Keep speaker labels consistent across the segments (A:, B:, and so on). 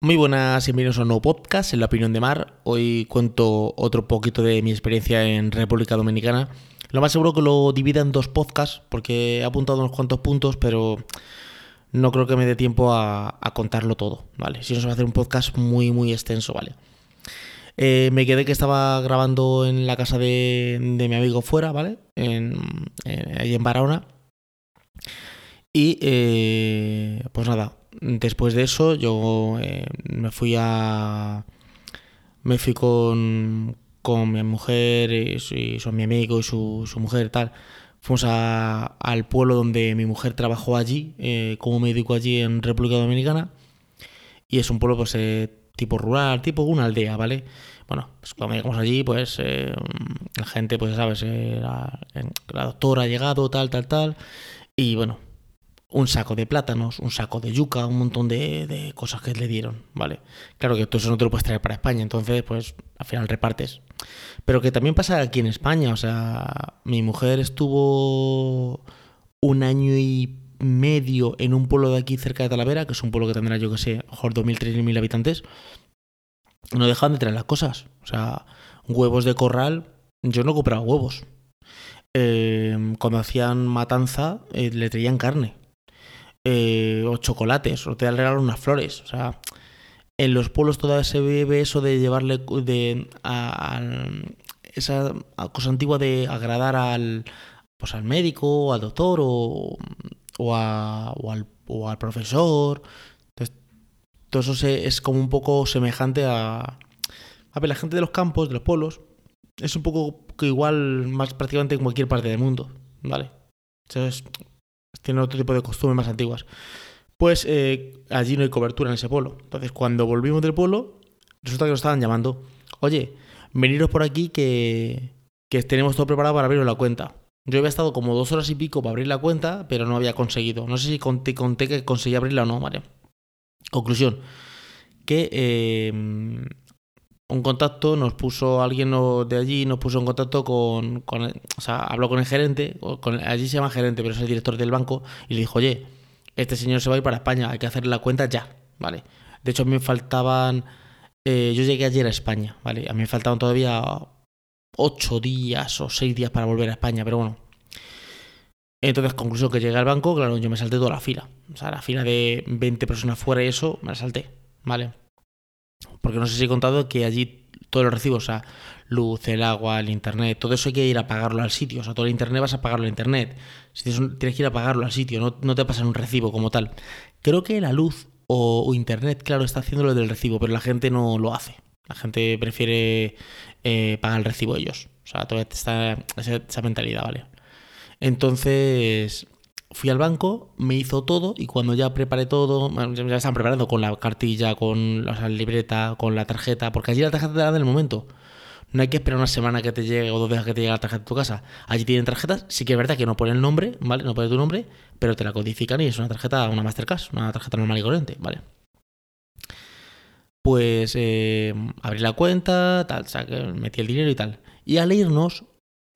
A: Muy buenas y bienvenidos a un nuevo podcast en la opinión de Mar. Hoy cuento otro poquito de mi experiencia en República Dominicana. Lo más seguro que lo divida en dos podcasts porque he apuntado unos cuantos puntos, pero no creo que me dé tiempo a, contarlo todo, ¿vale? Si no se va a hacer un podcast muy, muy extenso, ¿vale? Eh, me quedé que estaba grabando en la casa de, mi amigo fuera, ¿vale? En, ahí en Barahona. Y eh, pues nada, después de eso yo eh, me fui a... Me fui con, con mi mujer y, son mi amigo y su, su mujer y tal. Fuimos a, al pueblo donde mi mujer trabajó allí, eh, como médico allí en República Dominicana. Y es un pueblo pues eh, tipo rural, tipo una aldea, ¿vale? Bueno, pues cuando llegamos allí, pues la gente, pues sabes, la, la doctora ha llegado, tal, tal, tal. Y bueno, un saco de plátanos, un saco de yuca, un montón de, cosas que le dieron, ¿vale? Claro que todo eso no te lo puedes traer para España, entonces pues al final repartes. Pero que también pasa aquí en España, o sea, mi mujer estuvo un año y medio en un pueblo de aquí cerca de Talavera, que es un pueblo que tendrá yo que sé, mejor 2.000, 3.000 habitantes, no dejaban de traer las cosas. O sea, huevos de corral, yo no compraba huevos. Eh, cuando hacían matanza, eh, le traían carne. Eh, o chocolates, o te regalo unas flores. O sea, en los pueblos todavía se ve eso de llevarle de, a, esa cosa antigua de agradar al, pues al médico, o al doctor, o, o, al, o al profesor. Entonces, todo eso es como un poco semejante a... A la gente de los campos, de los pueblos, es un poco igual más prácticamente en cualquier parte del mundo, ¿vale? Entonces, tienen otro tipo de costumbres más antiguas. Pues eh, allí no hay cobertura en ese pueblo. Entonces, cuando volvimos del pueblo, resulta que nos estaban llamando. Oye, veniros por aquí que, que tenemos todo preparado para abrir la cuenta. Yo había estado como dos horas y pico para abrir la cuenta, pero no había conseguido. No sé si conté, que conseguí abrirla o no, ¿vale? Conclusión. Que eh, un contacto, nos puso alguien de allí, nos puso en contacto con, o sea, habló con el gerente, con, allí se llama gerente, pero es el director del banco, y le dijo, oye, este señor se va a ir para España, hay que hacer la cuenta ya, ¿vale? De hecho, a mí me faltaban, eh, yo llegué ayer a España, ¿vale? A mí me faltaban todavía ocho días o seis días para volver a España, pero bueno. Entonces, conclusión que llegué al banco, claro, yo me salté toda la fila. O sea, la fila de 20 personas fuera y eso, me la salté, ¿vale? Porque no sé si he contado que allí todos los recibos, o sea, luz, el agua, el internet, todo eso hay que ir a pagarlo al sitio. O sea, todo el internet vas a pagarlo al internet. Si tienes, que ir a pagarlo al sitio, no, no te pasan un recibo como tal. Creo que la luz o, internet, claro, está haciendo lo del recibo, pero la gente no lo hace. La gente prefiere eh, pagar el recibo ellos. O sea, todavía está esa, esa mentalidad, ¿vale? Entonces, fui al banco, me hizo todo y cuando ya preparé todo, ya están preparando con la cartilla, con la libreta, con la tarjeta, porque allí la tarjeta te la dan el momento. No hay que esperar una semana que te llegue o dos días que te llegue la tarjeta a tu casa. Allí tienen tarjetas, sí que es verdad que no pone el nombre, ¿vale? No pone tu nombre, pero te la codifican y es una tarjeta, una Mastercard, una tarjeta normal y corriente, ¿vale? Pues eh, abrí la cuenta, tal, metí el dinero y tal. Y al irnos,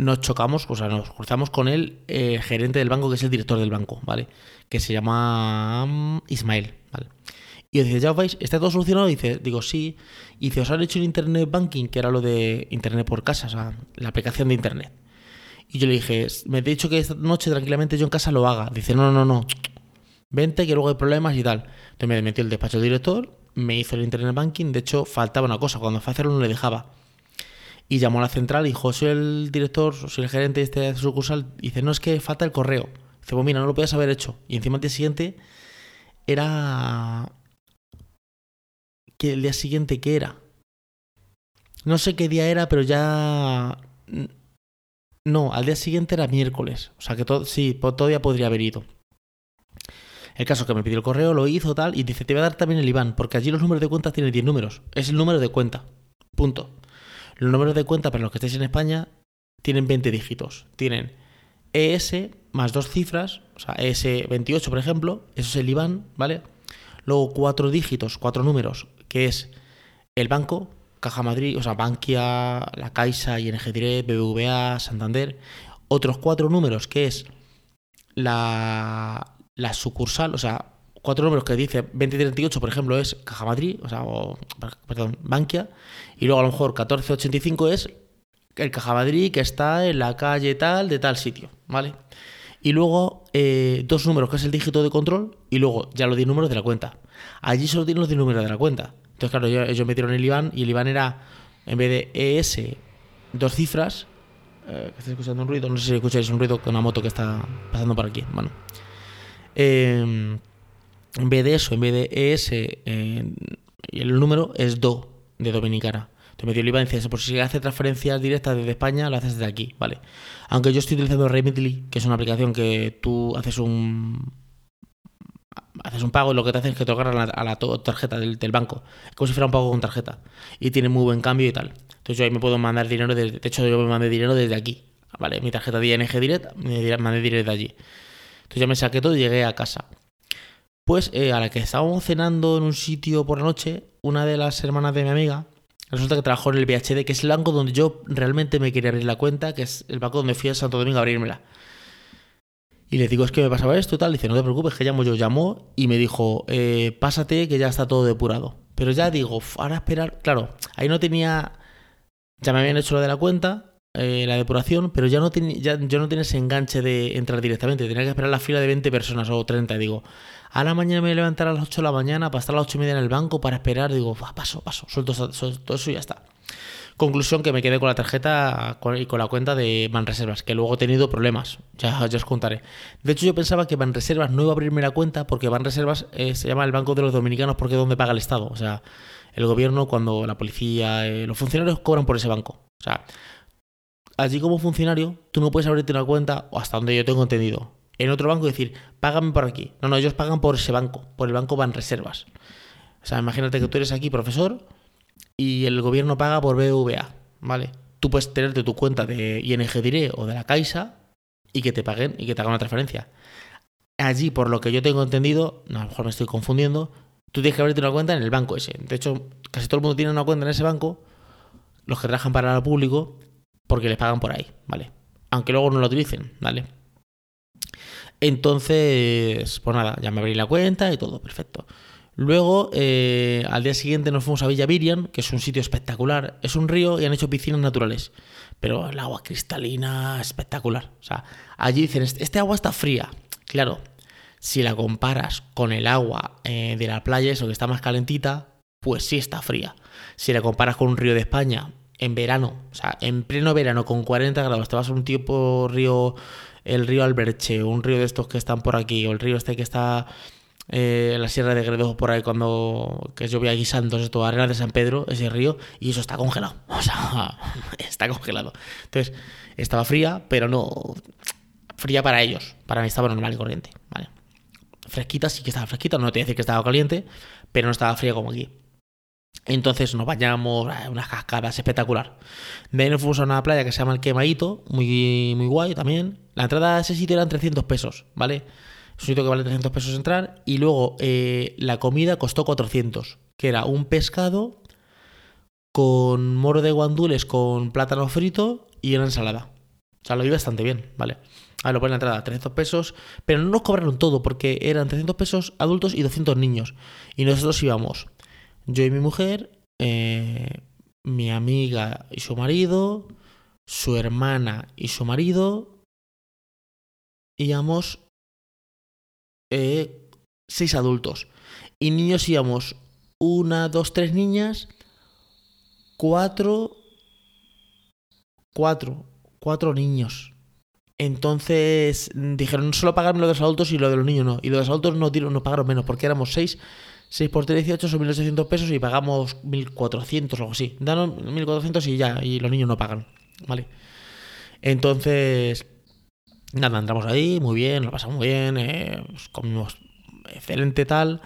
A: nos chocamos, o sea, nos cruzamos con el eh, gerente del banco, que es el director del banco, ¿vale? Que se llama mm, Ismael, ¿vale? Y dice, ¿ya vais? ¿Está todo solucionado? dice, digo, sí. Y dice, ¿os han hecho el Internet Banking? Que era lo de Internet por casa, o sea, la aplicación de Internet. Y yo le dije, me he dicho que esta noche tranquilamente yo en casa lo haga. Dice, no, no, no, vente que luego hay problemas y tal. Entonces me metió el despacho del director, me hizo el Internet Banking. De hecho, faltaba una cosa, cuando fue a hacerlo no le dejaba y llamó a la central y dijo, soy el director, soy el gerente de este sucursal. Dice, no, es que falta el correo. Dice, pues mira, no lo podías haber hecho. Y encima el día siguiente era... ¿Qué, ¿El día siguiente qué era? No sé qué día era, pero ya... No, al día siguiente era miércoles. O sea que todo, sí, todavía podría haber ido. El caso que me pidió el correo, lo hizo tal, y dice, te voy a dar también el IBAN, porque allí los números de cuenta tienen 10 números. Es el número de cuenta. Punto. Los números de cuenta para los que estéis en España tienen 20 dígitos. Tienen ES más dos cifras, o sea, ES28, por ejemplo, eso es el IBAN, ¿vale? Luego cuatro dígitos, cuatro números, que es el banco, Caja Madrid, o sea, Bankia, La Caixa, ING Direct, BBVA, Santander. Otros cuatro números, que es la, la sucursal, o sea, cuatro números que dice 2038, por ejemplo, es Caja Madrid, o sea, perdón, Bankia, y luego a lo mejor 1485 es el Caja Madrid que está en la calle tal de tal sitio, ¿vale? Y luego eh, dos números, que es el dígito de control, y luego ya los 10 números de la cuenta. Allí solo tienen los 10 números de la cuenta. Entonces, claro, ellos metieron el IBAN y el IBAN era, en vez de ES, dos cifras. Eh, estoy escuchando un ruido, no sé si escucháis un ruido con una moto que está pasando por aquí. Bueno. Eh, en vez de eso, en vez de ES, eh, el número es DO de Dominicana. Te metió el IVA dice, por si hace transferencias directas desde España, lo haces desde aquí, ¿vale? Aunque yo estoy utilizando Remitly, que es una aplicación que tú haces un haces un pago y lo que te hace es que te a la, a la tarjeta del, banco. Es como si fuera un pago con tarjeta. Y tiene muy buen cambio y tal. Entonces yo ahí me puedo mandar dinero, desde, de hecho yo me mandé dinero desde aquí. ¿Vale? Mi tarjeta de ING Direct, me mandé dinero de allí. Entonces ya me saqué todo y llegué a casa. Pues eh, a la que estábamos cenando en un sitio por la noche, una de las hermanas de mi amiga, resulta que trabajó en el VHD, que es el banco donde yo realmente me quería abrir la cuenta, que es el banco donde fui a Santo Domingo a abrírmela. Y le digo, es que me pasaba esto y tal. Dice, no te preocupes, que llamo yo. Llamó y me dijo, eh, pásate que ya está todo depurado. Pero ya digo, ahora esperar. Claro, ahí no tenía. Ya me habían hecho lo de la cuenta, eh, la depuración, pero ya no tenía, ya, yo no tenía ese enganche de entrar directamente. Tenía que esperar la fila de 20 personas o 30. Digo, a la mañana me voy a levantar a las 8 de la mañana para estar a las 8 y media en el banco para esperar. Digo, paso, paso, suelto, todo eso y ya está. Conclusión que me quedé con la tarjeta y con la cuenta de Banreservas, que luego he tenido problemas, ya, os contaré. De hecho yo pensaba que Banreservas no iba a abrirme la cuenta porque Banreservas eh, se llama el Banco de los Dominicanos porque es donde paga el Estado. O sea, el gobierno cuando la policía, eh, los funcionarios cobran por ese banco. O sea, allí como funcionario tú no puedes abrirte una cuenta, o hasta donde yo tengo entendido, en otro banco decir, págame por aquí. No, no, ellos pagan por ese banco, por el banco Banreservas. O sea, imagínate que tú eres aquí profesor y el gobierno paga por BVA, ¿vale? Tú puedes tenerte tu cuenta de ING Direct o de la Caixa y que te paguen y que te hagan una transferencia. Allí, por lo que yo tengo entendido, a lo mejor me estoy confundiendo, tú tienes que abrirte una cuenta en el banco ese. De hecho, casi todo el mundo tiene una cuenta en ese banco, los que trabajan para el público, porque les pagan por ahí, ¿vale? Aunque luego no lo utilicen, ¿vale? Entonces, pues nada, ya me abrí la cuenta y todo, perfecto. Luego, eh, al día siguiente nos fuimos a Villa Virian, que es un sitio espectacular. Es un río y han hecho piscinas naturales. Pero el agua cristalina espectacular. O sea, allí dicen, este, este agua está fría. Claro, si la comparas con el agua eh, de la playa, eso que está más calentita, pues sí está fría. Si la comparas con un río de España en verano, o sea, en pleno verano con 40 grados, te vas a un tipo río el río Alberche, un río de estos que están por aquí, o el río este que está eh, en la Sierra de Gredos por ahí cuando que yo vi aquí Santos, esto, Arena de San Pedro, ese río, y eso está congelado. O sea, está congelado. Entonces, estaba fría, pero no fría para ellos. Para mí estaba normal y corriente, ¿vale? Fresquita, sí que estaba fresquita, no te voy a decir que estaba caliente, pero no estaba fría como aquí. Entonces nos bañamos, eh, unas cascadas espectacular. De ahí nos fuimos a una playa que se llama el Quemaito, muy, muy guay también. La entrada a ese sitio eran 300 pesos, ¿vale? Es un sitio que vale 300 pesos entrar. Y luego eh, la comida costó 400, que era un pescado con moro de guandules con plátano frito y una ensalada. O sea, lo vi bastante bien, ¿vale? A lo pone la entrada, 300 pesos, pero no nos cobraron todo porque eran 300 pesos adultos y 200 niños. Y nosotros íbamos yo y mi mujer, eh, mi amiga y su marido, su hermana y su marido, íbamos eh, seis adultos. Y niños íbamos una, dos, tres niñas, cuatro, cuatro, cuatro niños. Entonces dijeron, solo pagarme lo de los adultos y lo de los niños no. Y de los adultos no, no pagaron menos porque éramos seis 6 por 3, 18 son 1.800 pesos y pagamos 1.400 o algo así. Danos 1.400 y ya, y los niños no pagan, ¿vale? Entonces, nada, entramos ahí, muy bien, lo pasamos muy bien, eh, pues comimos excelente tal.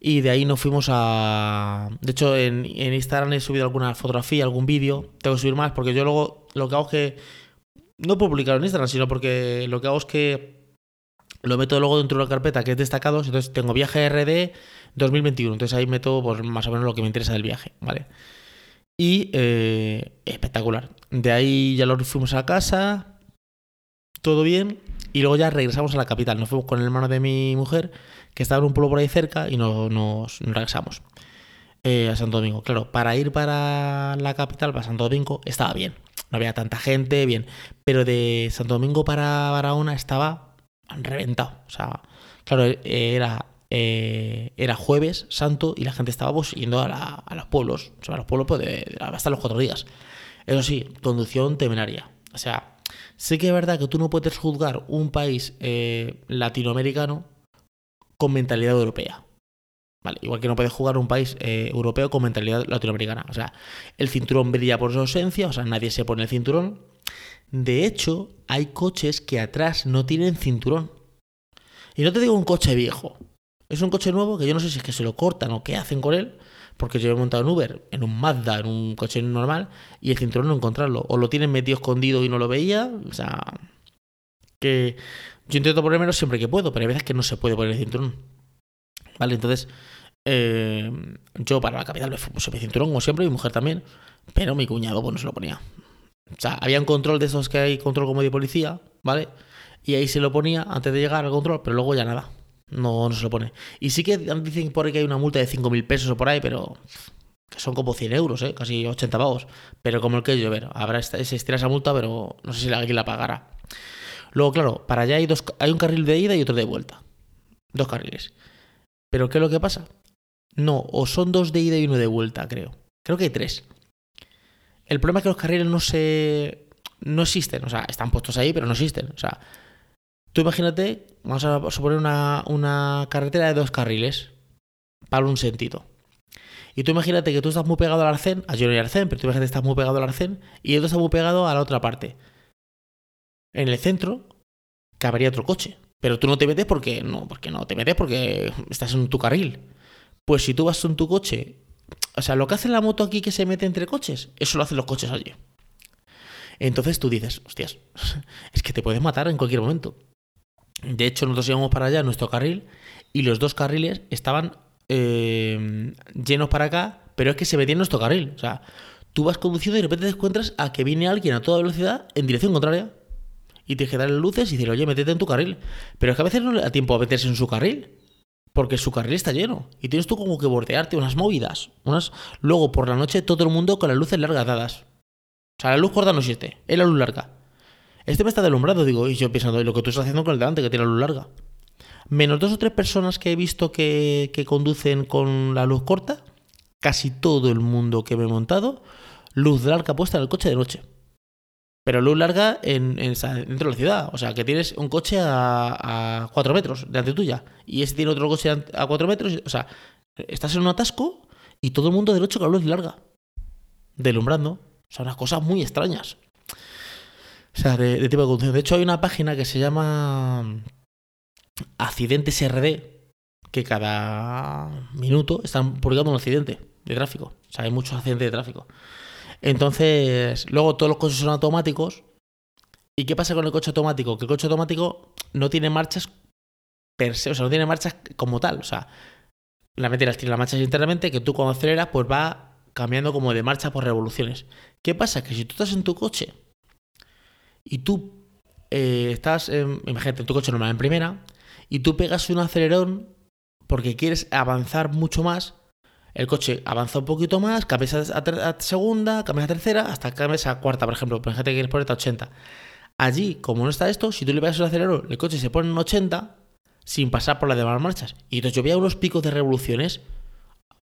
A: Y de ahí nos fuimos a... De hecho, en, en Instagram he subido alguna fotografía, algún vídeo. Tengo que subir más porque yo luego lo que hago es que... No puedo publicarlo en Instagram, sino porque lo que hago es que lo meto luego dentro de una carpeta que es destacados. Entonces tengo viaje RD 2021. Entonces ahí meto pues, más o menos lo que me interesa del viaje, ¿vale? Y eh, espectacular. De ahí ya lo fuimos a casa. todo bien. Y luego ya regresamos a la capital. Nos fuimos con el hermano de mi mujer, que estaba en un pueblo por ahí cerca, y nos, nos regresamos eh, a Santo Domingo. Claro, para ir para la capital, para Santo Domingo, estaba bien. No había tanta gente, bien. Pero de Santo Domingo para Barahona estaba reventado. O sea, claro, era, eh, era jueves santo y la gente estaba pues, yendo a, los pueblos. O sea, a los pueblos pues, hasta los cuatro días. Eso sí, conducción temeraria. O sea, sé que es verdad que tú no puedes juzgar un país eh, latinoamericano con mentalidad europea. Vale, igual que no puedes jugar un país eh, europeo con mentalidad latinoamericana. O sea, el cinturón brilla por su ausencia, o sea, nadie se pone el cinturón. De hecho, hay coches que atrás no tienen cinturón. Y no te digo un coche viejo. Es un coche nuevo que yo no sé si es que se lo cortan o qué hacen con él. Porque yo he montado en Uber, en un Mazda, en un coche normal, y el cinturón no encontrarlo. O lo tienen metido escondido y no lo veía. O sea, que yo intento ponérmelo siempre que puedo, pero hay veces que no se puede poner el cinturón. ¿Vale? Entonces, eh, yo para la capital me puse mi cinturón, como siempre, mi mujer también, pero mi cuñado pues no se lo ponía. O sea, había un control de esos que hay, control como de policía, ¿vale? Y ahí se lo ponía antes de llegar al control, pero luego ya nada. No, no se lo pone. Y sí que dicen por ahí que hay una multa de 5.000 pesos o por ahí, pero que son como 100 euros, ¿eh? casi 80 pavos. Pero como el que llover, habrá existirá esa multa, pero no sé si alguien la pagará. Luego, claro, para allá hay, dos, hay un carril de ida y otro de vuelta. Dos carriles. Pero ¿qué es lo que pasa? No, o son dos de ida y uno de vuelta, creo. Creo que hay tres. El problema es que los carriles no se. no existen. O sea, están puestos ahí, pero no existen. O sea, tú imagínate, vamos a suponer una, una carretera de dos carriles para un sentido. Y tú imagínate que tú estás muy pegado al arcén, a Girona y arcén, pero tú imagínate que estás muy pegado al arcén y el otro está muy pegado a la otra parte. En el centro cabería otro coche. Pero tú no te metes porque no, porque no te metes porque estás en tu carril. Pues si tú vas en tu coche, o sea, lo que hace la moto aquí que se mete entre coches, eso lo hacen los coches allí. Entonces tú dices, hostias, es que te puedes matar en cualquier momento. De hecho, nosotros íbamos para allá nuestro carril y los dos carriles estaban eh, llenos para acá, pero es que se metía en nuestro carril. O sea, tú vas conduciendo y de repente te encuentras a que viene alguien a toda velocidad en dirección contraria y tienes que darle luces y decir, oye, métete en tu carril. Pero es que a veces no le da tiempo a meterse en su carril. Porque su carril está lleno. Y tienes tú como que bordearte unas movidas. Unas... Luego, por la noche, todo el mundo con las luces largas dadas. O sea, la luz corta no existe. Es la luz larga. Este me está delumbrado, digo, y yo pensando, lo que tú estás haciendo con el delante, que tiene la luz larga. Menos dos o tres personas que he visto que, que conducen con la luz corta, casi todo el mundo que me he montado, luz larga puesta en el coche de noche. Pero luz larga en, dentro de la ciudad. O sea, que tienes un coche a, a 4 metros delante tuya. Y ese tiene otro coche a 4 metros. O sea, estás en un atasco y todo el mundo derecho con la luz larga. Delumbrando. O sea, unas cosas muy extrañas. O sea, de, tipo de conducción. De hecho, hay una página que se llama Accidentes RD, que cada minuto están publicando un accidente de tráfico. O sea, hay muchos accidentes de tráfico. Entonces, luego todos los coches son automáticos. ¿Y qué pasa con el coche automático? Que el coche automático no tiene marchas per se, o sea, no tiene marchas como tal. O sea, la mentira tiene las marchas internamente que tú cuando aceleras, pues va cambiando como de marcha por revoluciones. ¿Qué pasa? Que si tú estás en tu coche y tú eh, estás, imagínate, en tu coche normal en primera, y tú pegas un acelerón porque quieres avanzar mucho más, el coche avanza un poquito más, cambias a, segunda, cambias a tercera, hasta cambias a cuarta, por ejemplo. Ejemplo, que quieres ponerte a 80. Allí, como no está esto, si tú le pegas el acelerador, el coche se pone en 80 sin pasar por las demás marchas. Y entonces yo veía unos picos de revoluciones,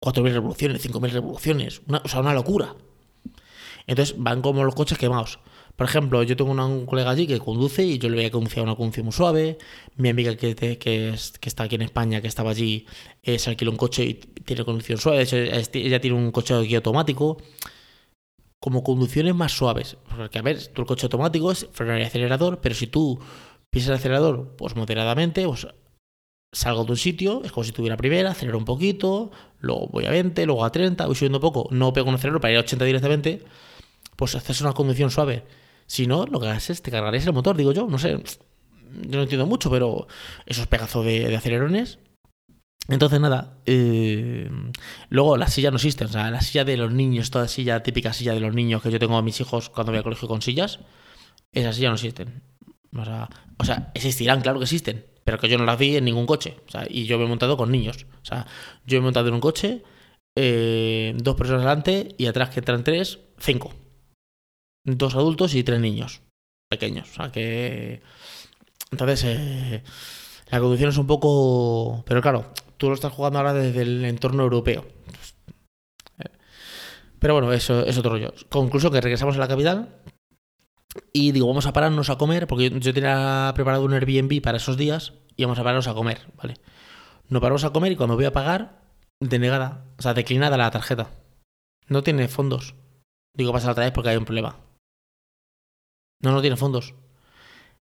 A: 4.000 revoluciones, 5.000 revoluciones, o sea, una locura. Entonces van como los coches quemados. Por ejemplo, yo tengo un colega allí que conduce y yo le voy a conducir una conducción muy suave. Mi amiga que, que, está aquí en España, que estaba allí, eh, se alquiló un coche y tiene conducción suave. De hecho, ella tiene un coche aquí automático. Como conducciones más suaves. Porque, a ver, tu coche automático es frenar y acelerador, pero si tú pisas el acelerador, pues moderadamente, pues salgo de un sitio, es como si tuviera primera, acelero un poquito, luego voy a 20, luego a 30, voy subiendo poco, no pego un acelerador para ir a 80 directamente, pues haces una conducción suave. Si no, lo que haces es te cargaréis el motor, digo yo. No sé, yo no entiendo mucho, pero esos pegazos de, acelerones. Entonces, nada. Eh, luego, la silla no existe. O sea, la silla de los niños, toda silla, típica silla de los niños que yo tengo a mis hijos cuando voy al colegio con sillas, esas sillas no existen. O sea, o sea, existirán, claro que existen, pero que yo no las vi en ningún coche. O sea, y yo me he montado con niños. O sea, yo me he montado en un coche, eh, dos personas delante y atrás que entran tres, cinco. Dos adultos y tres niños pequeños. O sea que. Entonces, eh, la conducción es un poco. Pero claro, tú lo estás jugando ahora desde el entorno europeo. Pero bueno, eso es otro rollo. Conclusión que regresamos a la capital. Y digo, vamos a pararnos a comer, porque yo tenía preparado un Airbnb para esos días y vamos a pararnos a comer, ¿vale? Nos paramos a comer y cuando voy a pagar, denegada, o sea, declinada la tarjeta. No tiene fondos. Digo, pasa otra vez porque hay un problema. No, no tiene fondos.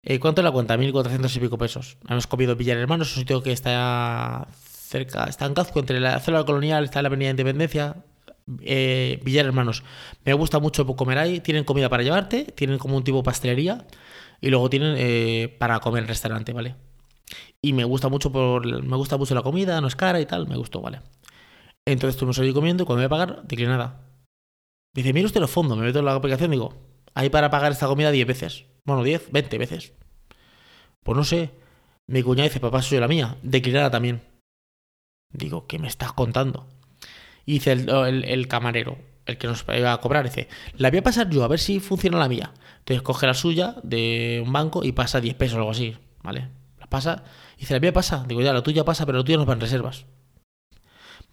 A: Eh, ¿Cuánto es la cuenta? 1.400 y pico pesos. Hemos comido Villar Hermanos, un sitio que está cerca, está en Cazco, entre la zona colonial, está la Avenida Independencia, eh, Villar Hermanos. Me gusta mucho comer ahí. Tienen comida para llevarte, tienen como un tipo pastelería y luego tienen eh, para comer en restaurante, ¿vale? Y me gusta mucho por me gusta mucho la comida, no es cara y tal, me gustó, ¿vale? Entonces estuvimos allí comiendo y cuando voy a pagar, declinada. Dice, mira usted los fondos, me meto en la aplicación y digo, hay para pagar esta comida 10 veces. Bueno, 10, 20 veces. Pues no sé. Mi cuñada dice, papá, soy la mía. Declinada también. Digo, ¿qué me estás contando? Y dice el, camarero, el que nos iba a cobrar, dice, la voy a pasar yo a ver si funciona la mía. Entonces coge la suya de un banco y pasa 10 pesos o algo así, ¿vale? La pasa, y dice, la mía pasa. Digo, ya, la tuya pasa, pero la tuya no va en reservas.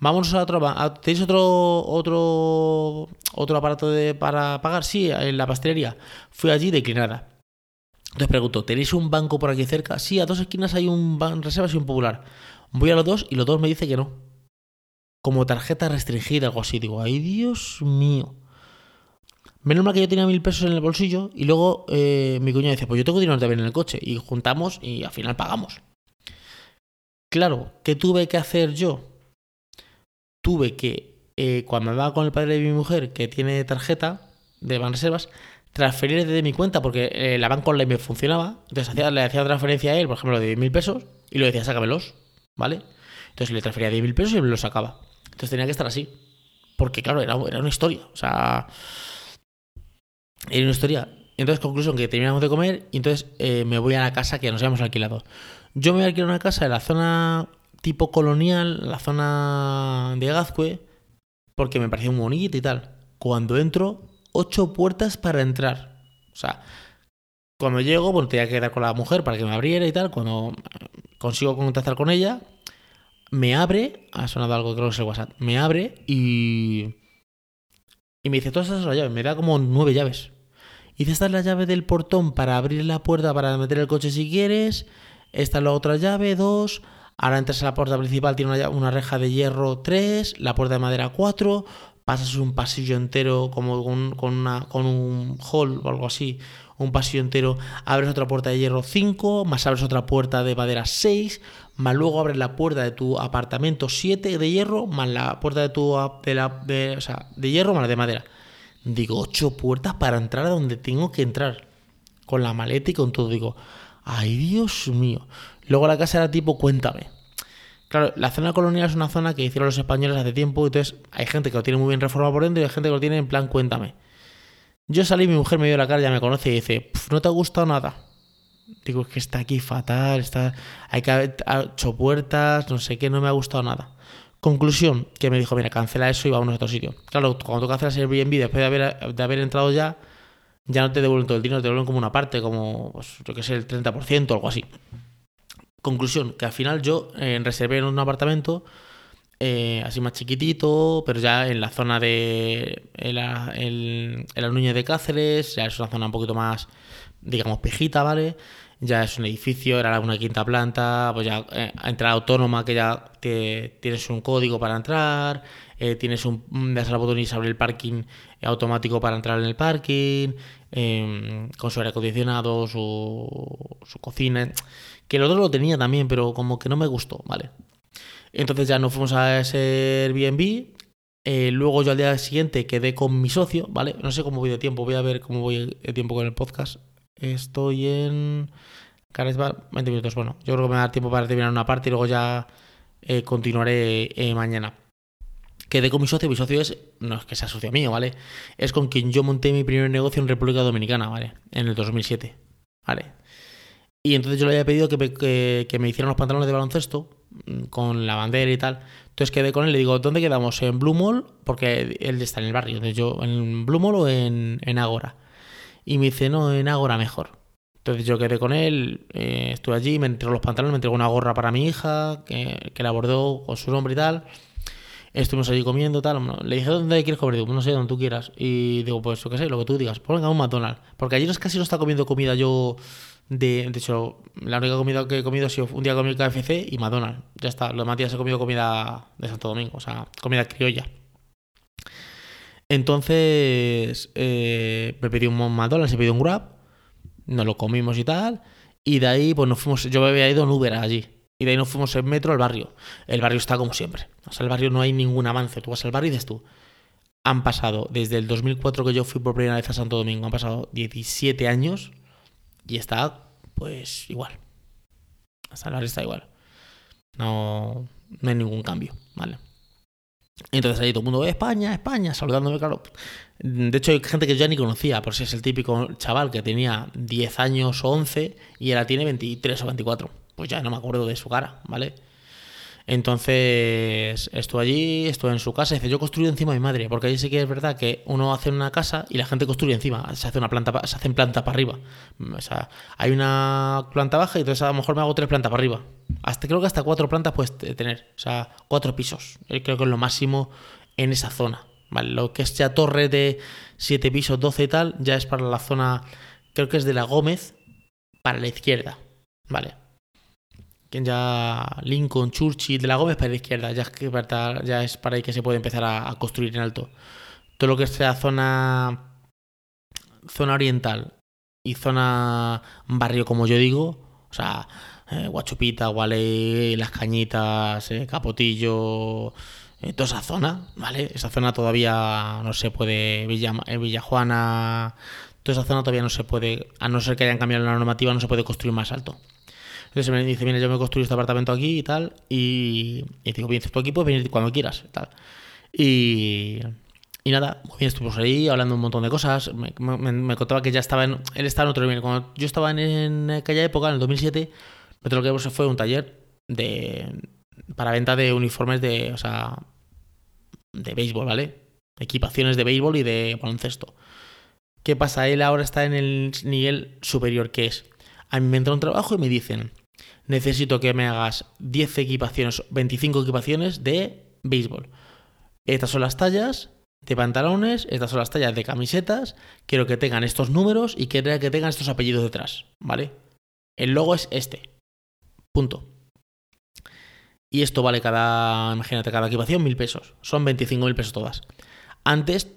A: Vámonos a otro. ¿Tenéis otro otro otro aparato de, para pagar? Sí, en la pastelería. Fui allí declinada. Entonces pregunto, ¿tenéis un banco por aquí cerca? Sí, a dos esquinas hay un banco reservas y un popular. Voy a los dos y los dos me dicen que no como tarjeta restringida, algo así. Digo, ay Dios mío. Menos mal que yo tenía mil pesos en el bolsillo y luego eh, mi cuñado dice, pues yo tengo dinero también en el coche. Y juntamos y al final pagamos. Claro, ¿qué tuve que hacer yo? Tuve que, eh, cuando andaba con el padre de mi mujer, que tiene tarjeta de Banreservas, transferir desde mi cuenta porque eh, la banca online me funcionaba. Entonces le hacía transferencia a él, por ejemplo, de mil pesos y le decía, sácamelos, ¿vale? Entonces le transfería 10 mil pesos y me los sacaba. Entonces tenía que estar así. Porque, claro, era, era una historia. O sea, era una historia. Entonces, conclusión, que terminamos de comer y entonces eh, me voy a la casa que nos habíamos alquilado. Yo me voy a alquilar una casa en la zona tipo colonial, la zona de Gazcue, porque me parecía muy bonita y tal. Cuando entro, ocho puertas para entrar. O sea, cuando llego, bueno, tenía que quedar con la mujer para que me abriera y tal. Cuando consigo contactar con ella, me abre, ha sonado algo, creo que es el WhatsApp, me abre y... Y me dice, todas estas son las llaves, me da como nueve llaves. Y dice, esta es la llave del portón para abrir la puerta para meter el coche si quieres. Esta es la otra llave, dos. Ahora entras a la puerta principal, tiene una, una reja de hierro, tres. La puerta de madera, cuatro. Pasas un pasillo entero como con, con, una, con un hall o algo así un pasillo entero, abres otra puerta de hierro 5, más abres otra puerta de madera 6, más luego abres la puerta de tu apartamento 7 de hierro, más la puerta de tu de, la, de, o sea, de hierro más la de madera. Digo, 8 puertas para entrar a donde tengo que entrar. Con la maleta y con todo. Digo, ay Dios mío. Luego la casa era tipo, cuéntame. Claro, la zona colonial es una zona que hicieron los españoles hace tiempo, entonces hay gente que lo tiene muy bien reformado por dentro y hay gente que lo tiene en plan, cuéntame. Yo salí, mi mujer me dio la cara, ya me conoce y dice, no te ha gustado nada. Digo, es que está aquí fatal, está, hay que haber ocho puertas, no sé qué, no me ha gustado nada. Conclusión, que me dijo, mira, cancela eso y vamos a otro sitio. Claro, cuando tú cancelas el Airbnb después de haber, de haber entrado ya, ya no te devuelven todo el dinero, te devuelven como una parte, como, pues, yo qué sé, el 30% o algo así. Conclusión, que al final yo eh, reservé en un apartamento eh, así más chiquitito, pero ya en la zona de en la, en, la Nuña de Cáceres, ya es una zona un poquito más, digamos, pejita, ¿vale? Ya es un edificio, era una quinta planta, pues ya eh, entrada autónoma que ya tienes un código para entrar, eh, tienes un, das al botón y se abre el parking automático para entrar en el parking, em, con su aire acondicionado, su, su cocina, que el otro lo tenía también, pero como que no me gustó, ¿vale? Entonces ya nos fuimos a ese Airbnb. Eh, luego yo al día siguiente quedé con mi socio, ¿vale? No sé cómo voy de tiempo, voy a ver cómo voy de tiempo con el podcast. Estoy en... 20 minutos, bueno, yo creo que me va a dar tiempo para terminar una parte y luego ya eh, continuaré eh, mañana. Quedé con mi socio, mi socio es, no es que sea socio mío, ¿vale? Es con quien yo monté mi primer negocio en República Dominicana, ¿vale? En el 2007, ¿vale? Y entonces yo le había pedido que me, hicieran los pantalones de baloncesto mm, con la bandera y tal. Entonces quedé con él y le digo, ¿dónde quedamos? ¿En Blue Mall? Porque él está en el barrio. Entonces yo, ¿en Blue Mall o en, en Agora? Y me dice, no, en Agora mejor. Entonces yo quedé con él, eh, estuve allí, me entregó los pantalones, me entregó una gorra para mi hija, que, la bordó con su nombre y tal. Estuvimos allí comiendo, tal. Le dije, ¿dónde quieres comer? Digo, no sé, donde tú quieras. Y digo, pues yo qué sé, lo que tú digas. Pues venga, un McDonald's. Porque allí casi no está comiendo comida yo. De, de hecho, la única comida que he comido ha sido un día comí KFC y McDonald's. Ya está. Los demás días he comido comida de Santo Domingo, o sea, comida criolla. Entonces, eh, me pedí un McDonald's, he pedido un Grab nos lo comimos y tal. Y de ahí, pues nos fuimos. Yo me había ido en Uber allí. Y de ahí nos fuimos en metro al barrio. El barrio está como siempre. O sea, el barrio no hay ningún avance. Tú vas al barrio y dices tú. Han pasado, desde el 2004 que yo fui por primera vez a Santo Domingo, han pasado 17 años y está, pues, igual. El barrio está igual. No, no hay ningún cambio, ¿vale? Entonces ahí todo el mundo, España, España, saludándome, claro. De hecho, hay gente que yo ya ni conocía, por si es el típico chaval que tenía 10 años o 11 y ahora tiene 23 o 24. Pues ya no me acuerdo de su cara, ¿vale? Entonces estuve allí, estuve en su casa y dice, yo construyo encima de mi madre, porque ahí sí que es verdad que uno hace una casa y la gente construye encima, se hace una planta, se hacen planta para arriba. O sea, hay una planta baja y entonces a lo mejor me hago tres plantas para arriba. Hasta creo que hasta cuatro plantas puedes tener, o sea, cuatro pisos. Creo que es lo máximo en esa zona. ¿vale? Lo que es ya torre de siete pisos, 12 y tal, ya es para la zona, creo que es de la Gómez, para la izquierda, ¿vale? Ya Lincoln, Churchill, de la Gómez para la izquierda, ya es, que, ya es para ahí que se puede empezar a, construir en alto. Todo lo que sea zona, zona oriental y zona barrio, como yo digo, o sea, eh, Guachupita, Gualey, Las Cañitas, eh, Capotillo, eh, toda esa zona, ¿vale? Esa zona todavía no se puede, Villa, Villajuana, toda esa zona todavía no se puede, a no ser que hayan cambiado la normativa, no se puede construir más alto. Entonces me dice, mira, yo me construyo este apartamento aquí y tal. Y, y digo, bien, tú aquí puedes venir cuando quieras. Tal. Y, y nada, muy bien, estuvimos ahí hablando un montón de cosas. Me, contaba que ya estaba en. Él estaba en otro nivel. Cuando yo estaba en, aquella época, en el 2007, lo que fue un taller de para venta de uniformes de. O sea. De béisbol, ¿vale? Equipaciones de béisbol y de baloncesto. ¿Qué pasa? Él ahora está en el nivel superior, que es. A mí me entra un trabajo y me dicen necesito que me hagas 10 equipaciones, 25 equipaciones de béisbol. Estas son las tallas de pantalones, estas son las tallas de camisetas, quiero que tengan estos números y quiero que tengan estos apellidos detrás, ¿vale? El logo es este. Punto. Y esto vale cada, imagínate, cada equipación mil pesos. Son 25 mil pesos todas. Antes,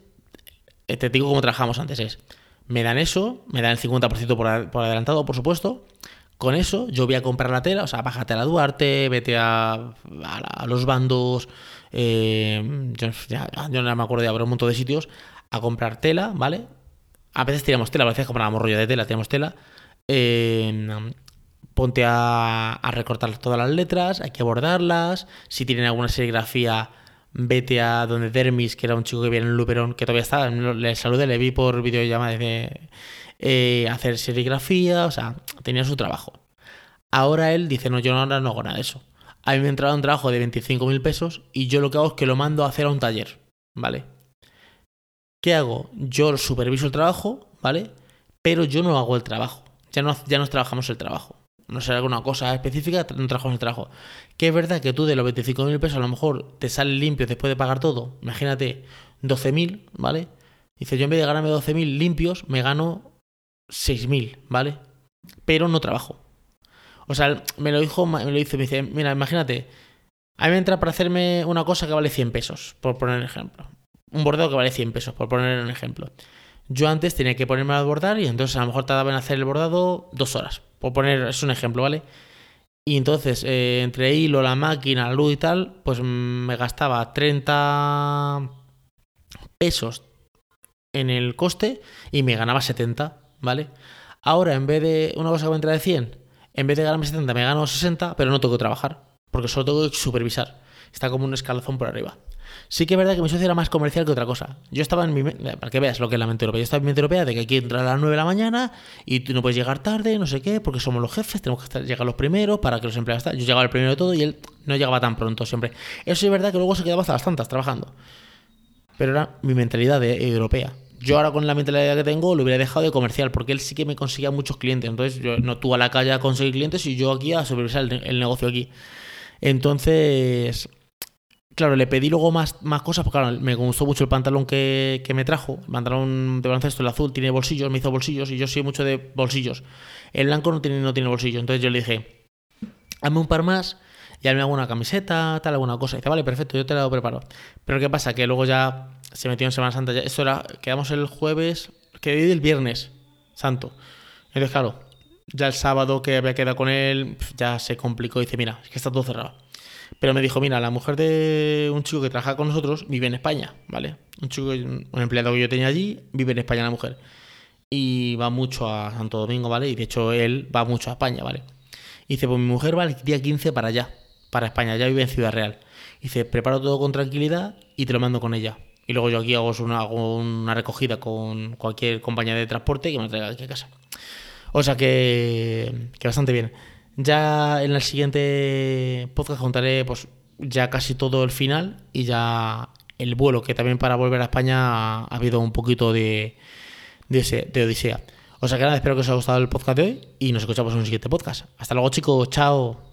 A: eh, te digo cómo trabajamos antes, es, me dan eso, me dan el 50% por, por adelantado, por supuesto, con eso yo voy a comprar la tela, o sea, bájate a la Duarte, vete a, los bandos, eh, yo, ya, no me acuerdo de haber un montón de sitios, a comprar tela, ¿vale? A veces tiramos tela, a veces comprábamos rollo de tela, tiramos tela. Eh, ponte a, a, recortar todas las letras, hay que bordarlas, si tienen alguna serigrafía, vete a donde Dermis, que era un chico que viene en Luperón, que todavía está, le saludé, le vi por videollamada de eh, hacer serigrafía, o sea, tenía su trabajo. Ahora él dice, no, yo ahora no hago nada de eso. A mí me ha entrado un trabajo de 25 mil pesos y yo lo que hago es que lo mando a hacer a un taller, ¿vale? ¿Qué hago? Yo superviso el trabajo, ¿vale? Pero yo no hago el trabajo. Ya no, ya trabajamos el trabajo. No sé, alguna cosa específica, no trabajamos el trabajo. Que es verdad que tú de los 25 mil pesos a lo mejor te sale limpio después de pagar todo. Imagínate, 12 mil, ¿vale? Dice, yo en vez de ganarme 12 mil limpios, me gano 6.000, ¿vale? Pero no trabajo. O sea, me lo dijo, me lo dice, me dice, mira, imagínate, a mí me entra para hacerme una cosa que vale 100 pesos, por poner un ejemplo. Un bordado que vale 100 pesos, por poner un ejemplo. Yo antes tenía que ponerme a bordar y entonces a lo mejor tardaban en hacer el bordado dos horas, por poner, es un ejemplo, ¿vale? Y entonces, eh, entre hilo, la máquina, la luz y tal, pues me gastaba 30 pesos en el coste y me ganaba 70. ¿Vale? Ahora, en vez de una cosa que me entra de 100, en vez de ganarme 70, me gano 60, pero no tengo que trabajar, porque solo tengo que supervisar. Está como un escalazón por arriba. Sí que es verdad que mi socio era más comercial que otra cosa. Yo estaba en mi... Para que veas lo que es la mente europea. Yo estaba en mi mente europea de que hay que entrar a las 9 de la mañana y tú no puedes llegar tarde, no sé qué, porque somos los jefes, tenemos que llegar los primeros para que los empleados... Yo llegaba el primero de todo y él no llegaba tan pronto siempre. Eso es verdad que luego se quedaba hasta las tantas trabajando. Pero era mi mentalidad de, europea. Yo ahora con la mentalidad que tengo lo hubiera dejado de comercial, porque él sí que me conseguía muchos clientes. Entonces yo no tuve a la calle a conseguir clientes y yo aquí a supervisar el negocio aquí. Entonces, Claro, le pedí luego más, más cosas, porque claro, me gustó mucho el pantalón que, me trajo. El pantalón de baloncesto, el azul, tiene bolsillos, me hizo bolsillos y yo soy mucho de bolsillos. El blanco no tiene, no tiene bolsillo. Entonces yo le dije, hazme un par más y me hago una camiseta, tal, alguna cosa. Dice, vale, perfecto, yo te la preparo. Pero ¿qué pasa? Que luego ya se metió en Semana Santa. Ya, esto era, quedamos el jueves, que el viernes santo. Entonces, claro, ya el sábado que había quedado con él, ya se complicó. Dice, mira, es que está todo cerrado. Pero me dijo, mira, la mujer de un chico que trabaja con nosotros vive en España, ¿vale? Un chico, un empleado que yo tenía allí, vive en España la mujer. Y va mucho a Santo Domingo, ¿vale? Y de hecho él va mucho a España, ¿vale? Y dice, pues mi mujer va el día 15 para allá, para España, ya vive en Ciudad Real. Dice, preparo todo con tranquilidad y te lo mando con ella. Y luego yo aquí hago una, una recogida con cualquier compañía de transporte que me traiga aquí a casa. O sea que, que bastante bien. Ya en el siguiente podcast contaré pues ya casi todo el final y ya el vuelo, que también para volver a España ha habido un poquito de, de, de odisea. O sea que nada, espero que os haya gustado el podcast de hoy y nos escuchamos en un siguiente podcast. Hasta luego chicos, chao.